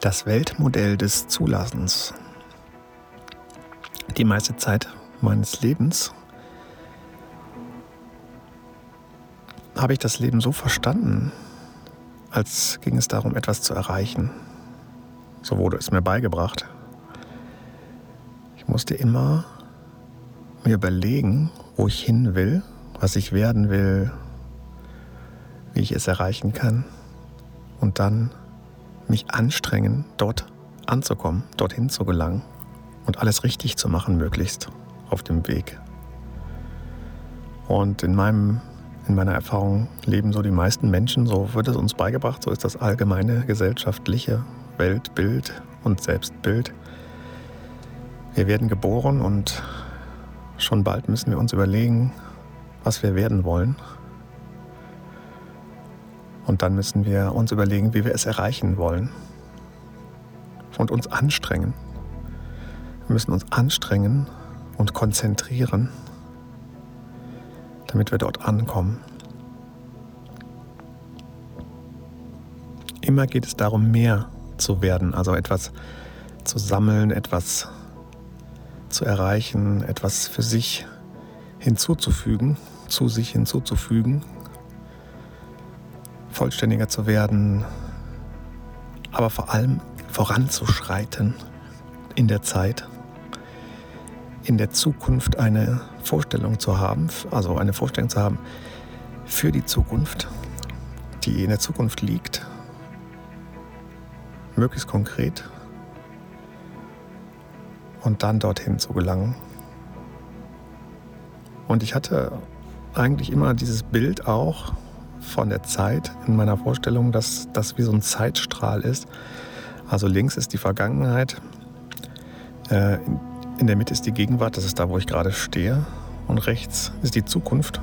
Das Weltmodell des Zulassens. Die meiste Zeit meines Lebens habe ich das Leben so verstanden, als ging es darum, etwas zu erreichen. So wurde es mir beigebracht. Ich musste immer mir überlegen, wo ich hin will, was ich werden will, wie ich es erreichen kann und dann mich anstrengen, dort anzukommen, dorthin zu gelangen und alles richtig zu machen, möglichst auf dem Weg. Und in, meinem, in meiner Erfahrung leben so die meisten Menschen, so wird es uns beigebracht, so ist das allgemeine gesellschaftliche Weltbild und Selbstbild. Wir werden geboren und schon bald müssen wir uns überlegen, was wir werden wollen und dann müssen wir uns überlegen, wie wir es erreichen wollen. Und uns anstrengen. Wir müssen uns anstrengen und konzentrieren, damit wir dort ankommen. Immer geht es darum, mehr zu werden, also etwas zu sammeln, etwas zu erreichen, etwas für sich hinzuzufügen, zu sich hinzuzufügen, vollständiger zu werden, aber vor allem voranzuschreiten in der Zeit, in der Zukunft eine Vorstellung zu haben, also eine Vorstellung zu haben für die Zukunft, die in der Zukunft liegt, möglichst konkret und dann dorthin zu gelangen. Und ich hatte eigentlich immer dieses Bild auch, von der Zeit in meiner Vorstellung, dass das wie so ein Zeitstrahl ist. Also links ist die Vergangenheit, äh, in der Mitte ist die Gegenwart, das ist da, wo ich gerade stehe. Und rechts ist die Zukunft,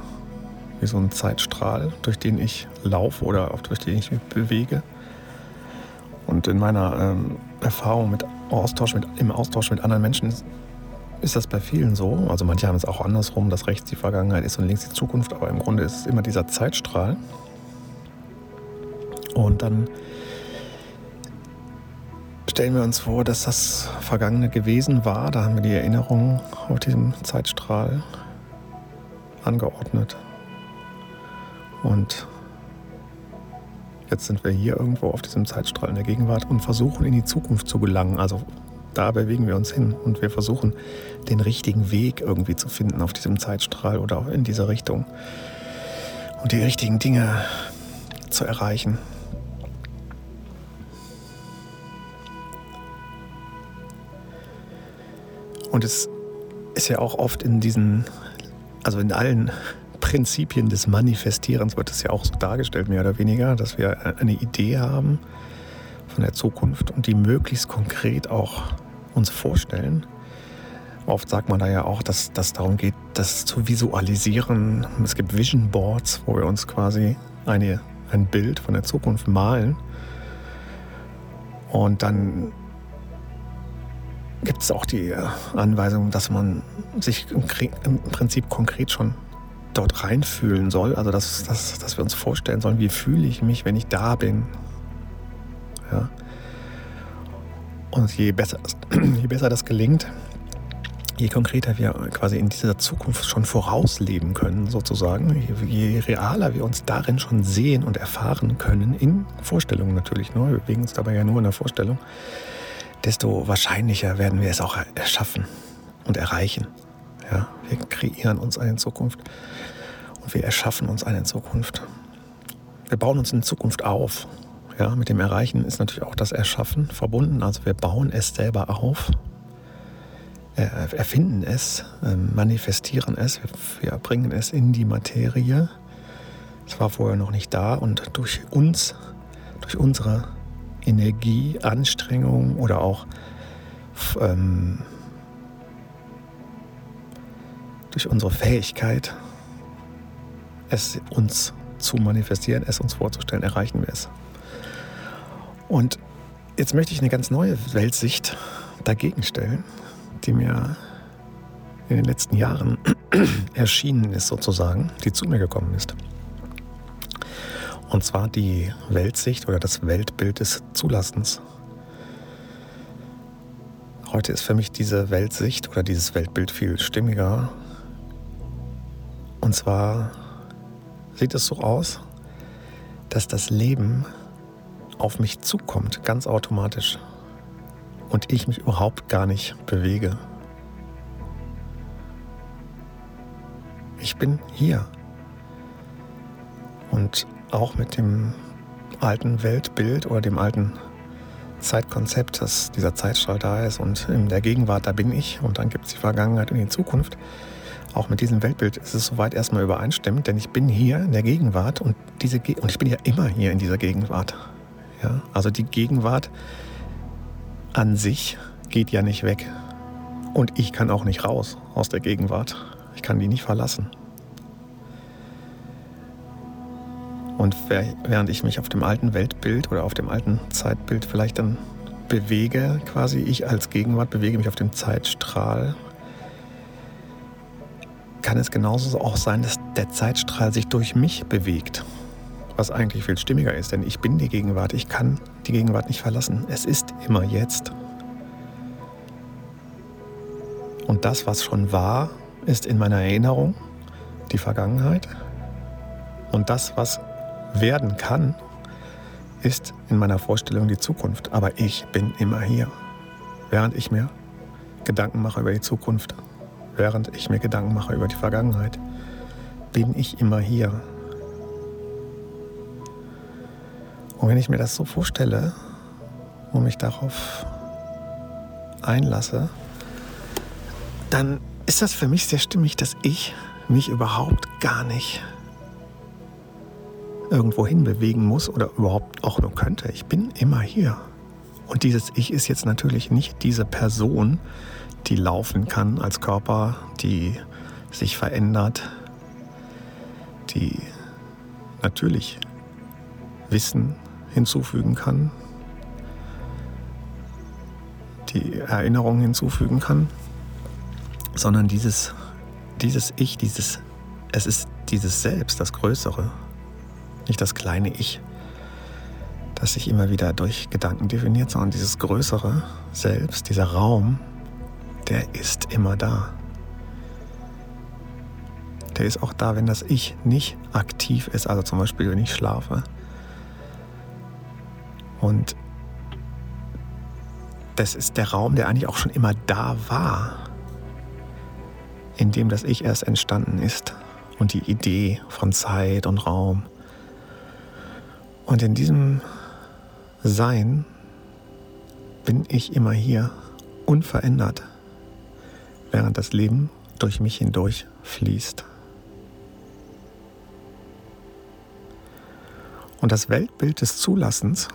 wie so ein Zeitstrahl, durch den ich laufe oder durch den ich mich bewege. Und in meiner ähm, Erfahrung mit Austausch mit, im Austausch mit anderen Menschen ist das bei vielen so. Also manche haben es auch andersrum, dass rechts die Vergangenheit ist und links die Zukunft, aber im Grunde ist es immer dieser Zeitstrahl. Und dann stellen wir uns vor, dass das Vergangene gewesen war. Da haben wir die Erinnerung auf diesem Zeitstrahl angeordnet. Und jetzt sind wir hier irgendwo auf diesem Zeitstrahl in der Gegenwart und versuchen in die Zukunft zu gelangen. Also da bewegen wir uns hin und wir versuchen den richtigen Weg irgendwie zu finden auf diesem Zeitstrahl oder in dieser Richtung und die richtigen Dinge zu erreichen. Und es ist ja auch oft in diesen, also in allen Prinzipien des Manifestierens wird es ja auch so dargestellt, mehr oder weniger, dass wir eine Idee haben von der Zukunft und die möglichst konkret auch uns vorstellen. Oft sagt man da ja auch, dass das darum geht, das zu visualisieren. Es gibt Vision Boards, wo wir uns quasi eine, ein Bild von der Zukunft malen. Und dann gibt es auch die Anweisung, dass man sich im, im Prinzip konkret schon dort reinfühlen soll. Also dass, dass, dass wir uns vorstellen sollen, wie fühle ich mich, wenn ich da bin. Ja. Und je besser, je besser das gelingt, je konkreter wir quasi in dieser Zukunft schon vorausleben können, sozusagen, je, je, realer wir uns darin schon sehen und erfahren können, in Vorstellungen natürlich, ne? wir bewegen uns dabei ja nur in der Vorstellung, desto wahrscheinlicher werden wir es auch erschaffen und erreichen. Ja? Wir kreieren uns eine Zukunft und wir erschaffen uns eine Zukunft. Wir bauen uns eine Zukunft auf. Ja, mit dem Erreichen ist natürlich auch das Erschaffen verbunden. Also wir bauen es selber auf, erfinden es, ähm, manifestieren es, wir bringen es in die Materie. Es war vorher noch nicht da und durch uns, durch unsere Energie, Anstrengung oder auch ähm, durch unsere Fähigkeit, es uns zu manifestieren, es uns vorzustellen, erreichen wir es. Und jetzt möchte ich eine ganz neue Weltsicht dagegen stellen, die mir in den letzten Jahren erschienen ist sozusagen, die zu mir gekommen ist. Und zwar die Weltsicht oder das Weltbild des Zulassens. Heute ist für mich diese Weltsicht oder dieses Weltbild viel stimmiger. Und zwar sieht es so aus, dass das Leben auf mich zukommt, ganz automatisch. Und ich mich überhaupt gar nicht bewege. Ich bin hier. Und auch mit dem alten Weltbild oder dem alten Zeitkonzept, dass dieser Zeitstrahl da ist und in der Gegenwart, da bin ich und dann gibt es die Vergangenheit und die Zukunft. Auch mit diesem Weltbild ist es soweit erstmal übereinstimmend, denn ich bin hier in der Gegenwart und, diese Ge und ich bin ja immer hier in dieser Gegenwart. Ja? Also die Gegenwart an sich geht ja nicht weg. Und ich kann auch nicht raus aus der Gegenwart. Ich kann die nicht verlassen. Und während ich mich auf dem alten Weltbild oder auf dem alten Zeitbild vielleicht dann bewege, quasi ich als Gegenwart bewege mich auf dem Zeitstrahl, kann es genauso auch sein, dass der Zeitstrahl sich durch mich bewegt. Was eigentlich viel stimmiger ist, denn ich bin die Gegenwart, ich kann die Gegenwart nicht verlassen. Es ist immer jetzt. Und das, was schon war, ist in meiner Erinnerung die Vergangenheit. Und das, was werden kann, ist in meiner Vorstellung die Zukunft. Aber ich bin immer hier. Während ich mir Gedanken mache über die Zukunft, während ich mir Gedanken mache über die Vergangenheit, bin ich immer hier. Und wenn ich mir das so vorstelle und mich darauf einlasse, dann ist das für mich sehr stimmig, dass ich mich überhaupt gar nicht irgendwo hin bewegen muss oder überhaupt auch nur könnte. Ich bin immer hier. Und dieses Ich ist jetzt natürlich nicht diese Person, die laufen kann als Körper, die sich verändert, die natürlich Wissen hinzufügen kann, die Erinnerungen hinzufügen kann, sondern dieses, dieses Ich, dieses, es ist dieses Selbst, das Größere, nicht das kleine Ich, das sich immer wieder durch Gedanken definiert, sondern dieses größere Selbst, dieser Raum, der ist immer da. Der ist auch da, wenn das Ich nicht aktiv ist, also zum Beispiel, wenn ich schlafe. Und das ist der Raum, der eigentlich auch schon immer da war, in dem das Ich erst entstanden ist und die Idee von Zeit und Raum und in diesem Sein bin ich immer hier, unverändert, während das Leben durch mich hindurch fließt. Und das Weltbild des Zulassens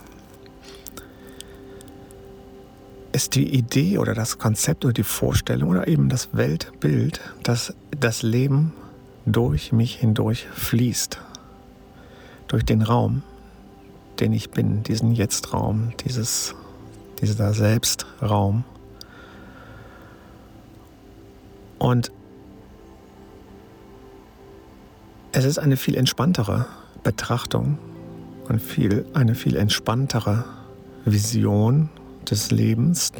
ist die Idee oder das Konzept oder die Vorstellung oder eben das Weltbild, dass das Leben durch mich hindurch fließt, durch den Raum, den ich bin, diesen Jetztraum, dieses, dieser Selbstraum. Und es ist eine viel entspanntere Betrachtung und viel, eine viel entspanntere Vision des Lebens,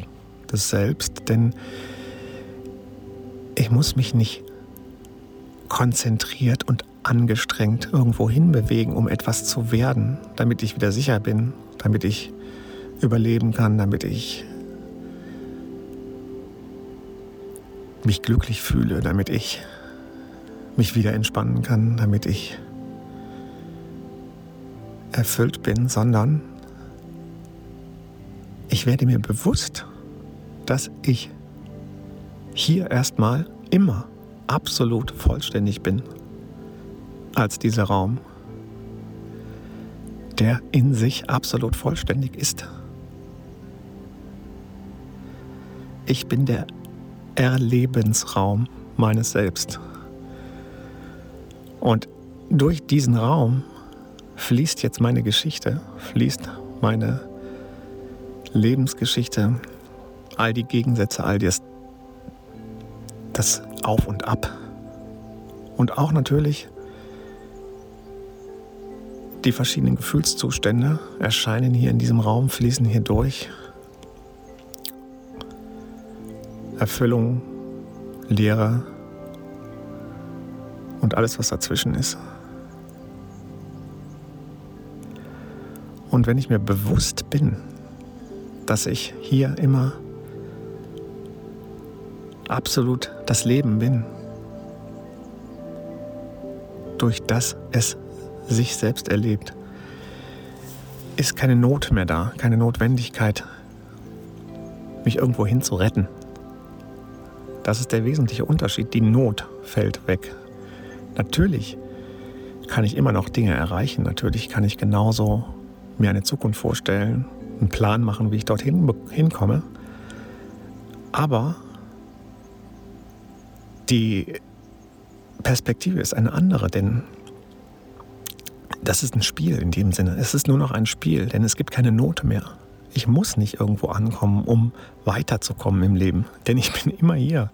des Selbst, denn ich muss mich nicht konzentriert und angestrengt irgendwo hinbewegen, um etwas zu werden, damit ich wieder sicher bin, damit ich überleben kann, damit ich mich glücklich fühle, damit ich mich wieder entspannen kann, damit ich erfüllt bin, sondern ich werde mir bewusst, dass ich hier erstmal immer absolut vollständig bin als dieser Raum, der in sich absolut vollständig ist. Ich bin der Erlebensraum meines Selbst. Und durch diesen Raum fließt jetzt meine Geschichte, fließt meine Lebensgeschichte, all die Gegensätze, all das, das Auf und Ab. Und auch natürlich die verschiedenen Gefühlszustände erscheinen hier in diesem Raum, fließen hier durch. Erfüllung, Leere und alles, was dazwischen ist. Und wenn ich mir bewusst bin, dass ich hier immer absolut das Leben bin, durch das es sich selbst erlebt, ist keine Not mehr da, keine Notwendigkeit, mich irgendwo hin zu retten. Das ist der wesentliche Unterschied. Die Not fällt weg. Natürlich kann ich immer noch Dinge erreichen. Natürlich kann ich genauso mir eine Zukunft vorstellen, einen Plan machen, wie ich dorthin hinkomme. Aber die Perspektive ist eine andere, denn das ist ein Spiel in dem Sinne. Es ist nur noch ein Spiel, denn es gibt keine Note mehr. Ich muss nicht irgendwo ankommen, um weiterzukommen im Leben, denn ich bin immer hier.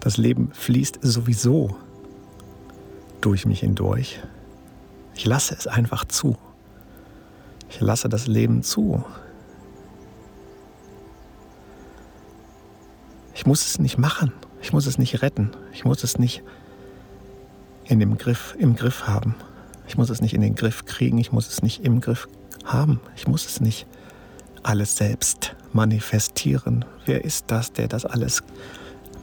Das Leben fließt sowieso durch mich hindurch. Ich lasse es einfach zu. Ich lasse das Leben zu. Ich muss es nicht machen. Ich muss es nicht retten. Ich muss es nicht in dem Griff, im Griff haben. Ich muss es nicht in den Griff kriegen. Ich muss es nicht im Griff haben. Ich muss es nicht alles selbst manifestieren. Wer ist das, der das alles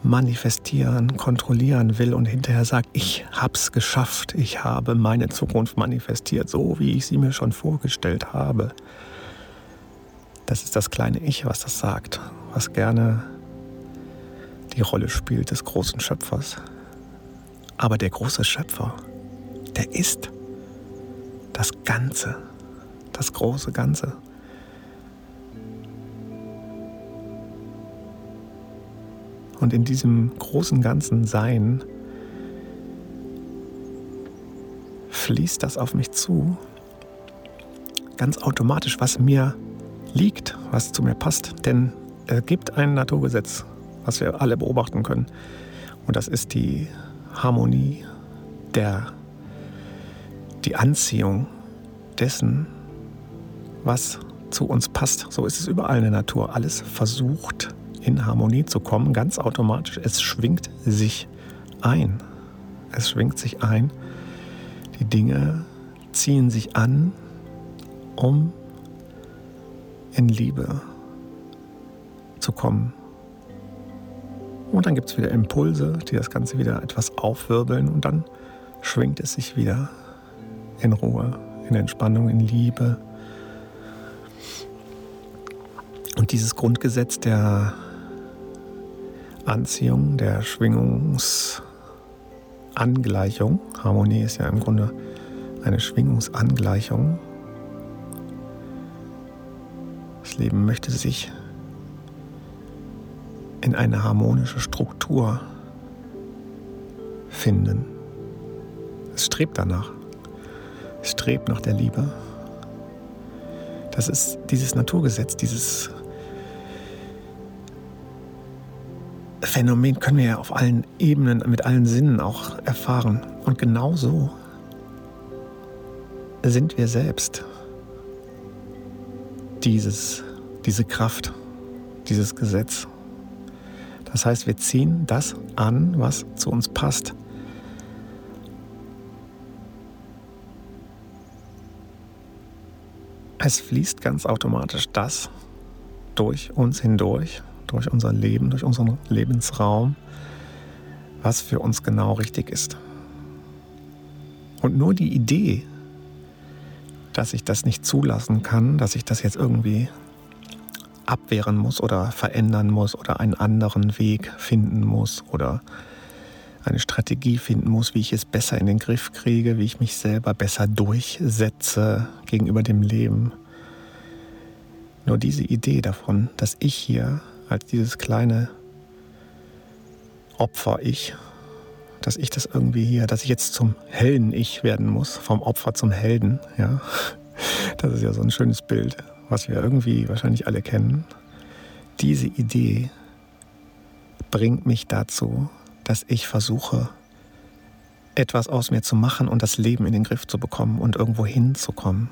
manifestieren, kontrollieren will und hinterher sagt, ich hab's geschafft, ich habe meine Zukunft manifestiert, so wie ich sie mir schon vorgestellt habe. Das ist das kleine Ich, was das sagt, was gerne die Rolle spielt des großen Schöpfers. Aber der große Schöpfer, der ist das Ganze, das große Ganze. Und in diesem großen ganzen Sein fließt das auf mich zu, ganz automatisch, was mir liegt, was zu mir passt. Denn es gibt ein Naturgesetz, was wir alle beobachten können. Und das ist die Harmonie der, die Anziehung dessen, was zu uns passt. So ist es überall in der Natur. Alles versucht in Harmonie zu kommen, ganz automatisch. Es schwingt sich ein. Es schwingt sich ein. Die Dinge ziehen sich an, um in Liebe zu kommen. Und dann gibt es wieder Impulse, die das Ganze wieder etwas aufwirbeln und dann schwingt es sich wieder in Ruhe, in Entspannung, in Liebe. Und dieses Grundgesetz der Anziehung, der Schwingungsangleichung. Harmonie ist ja im Grunde eine Schwingungsangleichung. Das Leben möchte sich in eine harmonische Struktur finden. Es strebt danach. Strebt nach der Liebe. Das ist dieses Naturgesetz, dieses Phänomen können wir ja auf allen Ebenen, mit allen Sinnen auch erfahren. Und genauso sind wir selbst dieses, diese Kraft, dieses Gesetz. Das heißt, wir ziehen das an, was zu uns passt. Es fließt ganz automatisch das durch uns hindurch, durch unser Leben, durch unseren Lebensraum, was für uns genau richtig ist. Und nur die Idee, dass ich das nicht zulassen kann, dass ich das jetzt irgendwie abwehren muss oder verändern muss oder einen anderen Weg finden muss oder eine Strategie finden muss, wie ich es besser in den Griff kriege, wie ich mich selber besser durchsetze gegenüber dem Leben. Nur diese Idee davon, dass ich hier als dieses kleine Opfer-Ich, dass ich das irgendwie hier, dass ich jetzt zum Helden-Ich werden muss, vom Opfer zum Helden, ja. Das ist ja so ein schönes Bild, was wir irgendwie wahrscheinlich alle kennen. Diese Idee bringt mich dazu, dass ich versuche, etwas aus mir zu machen und das Leben in den Griff zu bekommen und irgendwo hinzukommen.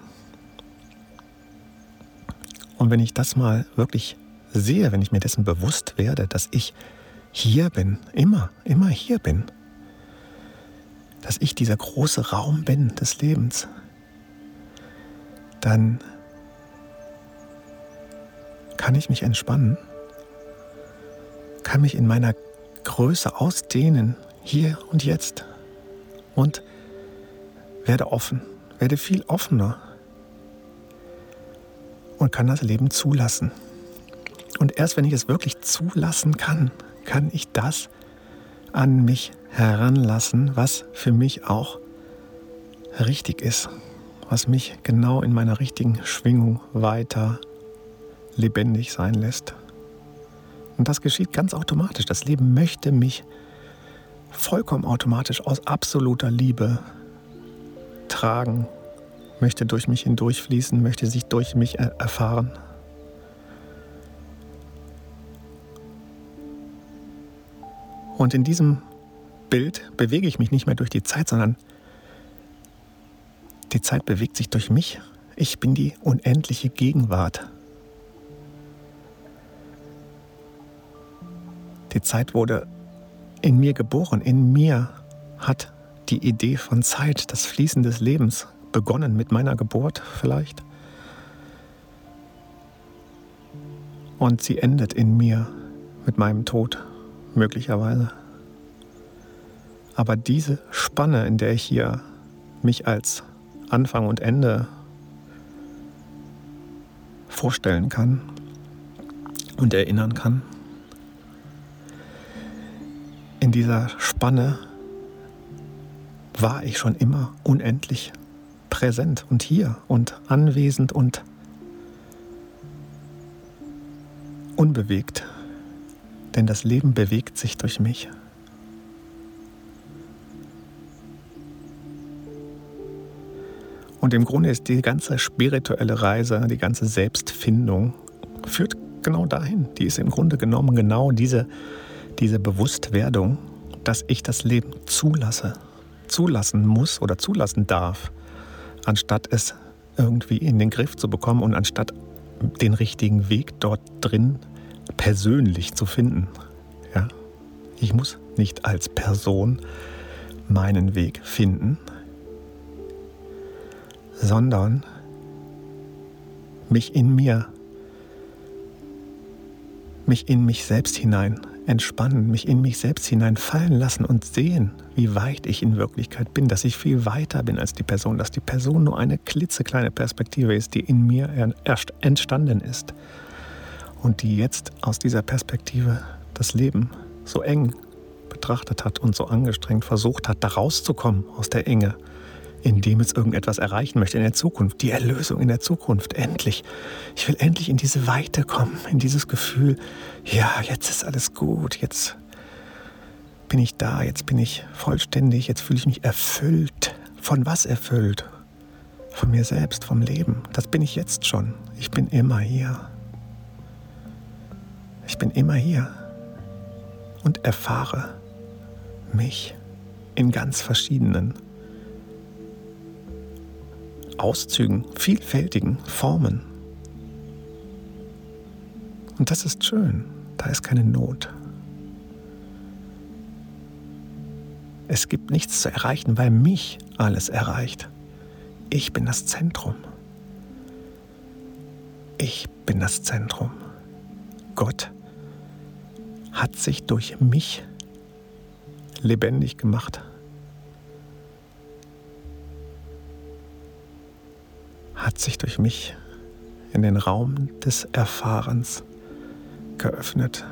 Und wenn ich das mal wirklich sehe, wenn ich mir dessen bewusst werde, dass ich hier bin, immer, immer hier bin, dass ich dieser große Raum bin des Lebens, dann kann ich mich entspannen, kann mich in meiner Größe ausdehnen, hier und jetzt und werde offen, werde viel offener und kann das Leben zulassen. Und erst wenn ich es wirklich zulassen kann, kann ich das an mich heranlassen, was für mich auch richtig ist, was mich genau in meiner richtigen Schwingung weiter lebendig sein lässt. Und das geschieht ganz automatisch. Das Leben möchte mich vollkommen automatisch aus absoluter Liebe tragen, möchte durch mich hindurchfließen, möchte sich durch mich erfahren. Und in diesem Bild bewege ich mich nicht mehr durch die Zeit, sondern die Zeit bewegt sich durch mich. Ich bin die unendliche Gegenwart. Die Zeit wurde in mir geboren. In mir hat die Idee von Zeit, das Fließen des Lebens begonnen mit meiner Geburt vielleicht. Und sie endet in mir mit meinem Tod möglicherweise. Aber diese Spanne, in der ich hier mich als Anfang und Ende vorstellen kann und erinnern kann, in dieser Spanne war ich schon immer unendlich präsent und hier und anwesend und unbewegt denn das Leben bewegt sich durch mich. Und im Grunde ist die ganze spirituelle Reise, die ganze Selbstfindung, führt genau dahin. Die ist im Grunde genommen genau diese, diese Bewusstwerdung, dass ich das Leben zulasse, zulassen muss oder zulassen darf, anstatt es irgendwie in den Griff zu bekommen und anstatt den richtigen Weg dort drin persönlich zu finden. Ja? Ich muss nicht als Person meinen Weg finden, sondern mich in mir, mich in mich selbst hinein entspannen, mich in mich selbst hineinfallen lassen und sehen, wie weit ich in Wirklichkeit bin, dass ich viel weiter bin als die Person, dass die Person nur eine klitzekleine Perspektive ist, die in mir erst entstanden ist und die jetzt aus dieser Perspektive das Leben so eng betrachtet hat und so angestrengt versucht hat, da rauszukommen aus der Enge, indem es irgendetwas erreichen möchte in der Zukunft, die Erlösung in der Zukunft, endlich. Ich will endlich in diese Weite kommen, in dieses Gefühl, ja, jetzt ist alles gut, jetzt bin ich da, jetzt bin ich vollständig, jetzt fühle ich mich erfüllt. Von was erfüllt? Von mir selbst, vom Leben. Das bin ich jetzt schon. Ich bin immer hier. Ich bin immer hier und erfahre mich in ganz verschiedenen Auszügen, vielfältigen Formen. Und das ist schön, da ist keine Not. Es gibt nichts zu erreichen, weil mich alles erreicht. Ich bin das Zentrum. Ich bin das Zentrum. Gott hat sich durch mich lebendig gemacht. Hat sich durch mich in den Raum des Erfahrens geöffnet.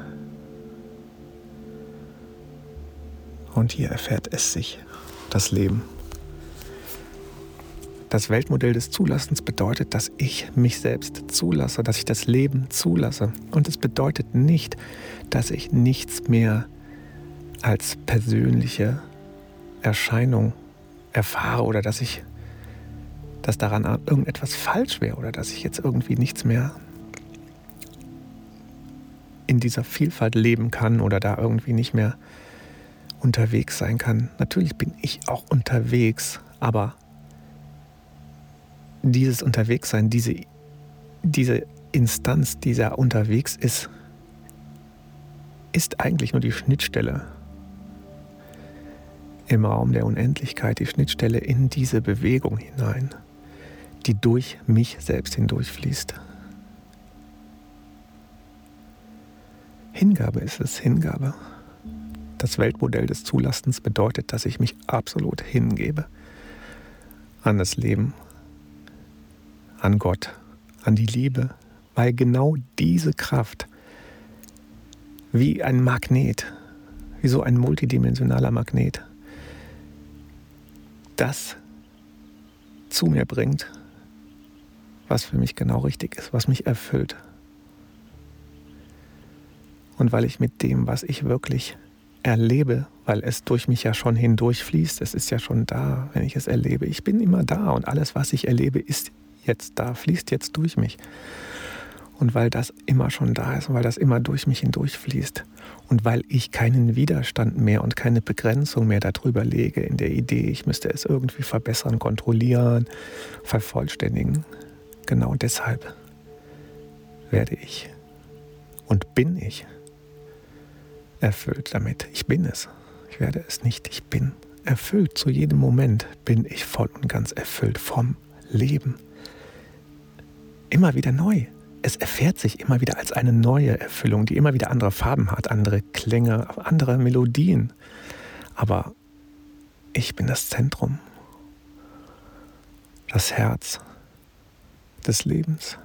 Und hier erfährt es sich, das Leben. Das Weltmodell des Zulassens bedeutet, dass ich mich selbst zulasse, dass ich das Leben zulasse. Und es bedeutet nicht, dass ich nichts mehr als persönliche Erscheinung erfahre oder dass ich, dass daran irgendetwas falsch wäre oder dass ich jetzt irgendwie nichts mehr in dieser Vielfalt leben kann oder da irgendwie nicht mehr unterwegs sein kann. Natürlich bin ich auch unterwegs, aber dieses Unterwegssein, diese, diese Instanz, die da unterwegs ist, ist eigentlich nur die Schnittstelle im Raum der Unendlichkeit, die Schnittstelle in diese Bewegung hinein, die durch mich selbst hindurchfließt. Hingabe ist es, Hingabe. Das Weltmodell des Zulassens bedeutet, dass ich mich absolut hingebe an das Leben, an Gott, an die Liebe, weil genau diese Kraft wie ein Magnet, wie so ein multidimensionaler Magnet, das zu mir bringt, was für mich genau richtig ist, was mich erfüllt. Und weil ich mit dem, was ich wirklich erlebe, weil es durch mich ja schon hindurchfließt, es ist ja schon da, wenn ich es erlebe. Ich bin immer da und alles, was ich erlebe, ist jetzt da, fließt jetzt durch mich. Und weil das immer schon da ist und weil das immer durch mich hindurchfließt und weil ich keinen Widerstand mehr und keine Begrenzung mehr darüber lege in der Idee, ich müsste es irgendwie verbessern, kontrollieren, vervollständigen, genau deshalb werde ich und bin ich erfüllt damit. Ich bin es. Ich werde es nicht. Ich bin erfüllt. Zu jedem Moment bin ich voll und ganz erfüllt vom Leben. Immer wieder neu. Es erfährt sich immer wieder als eine neue Erfüllung, die immer wieder andere Farben hat, andere Klänge, andere Melodien. Aber ich bin das Zentrum, das Herz des Lebens.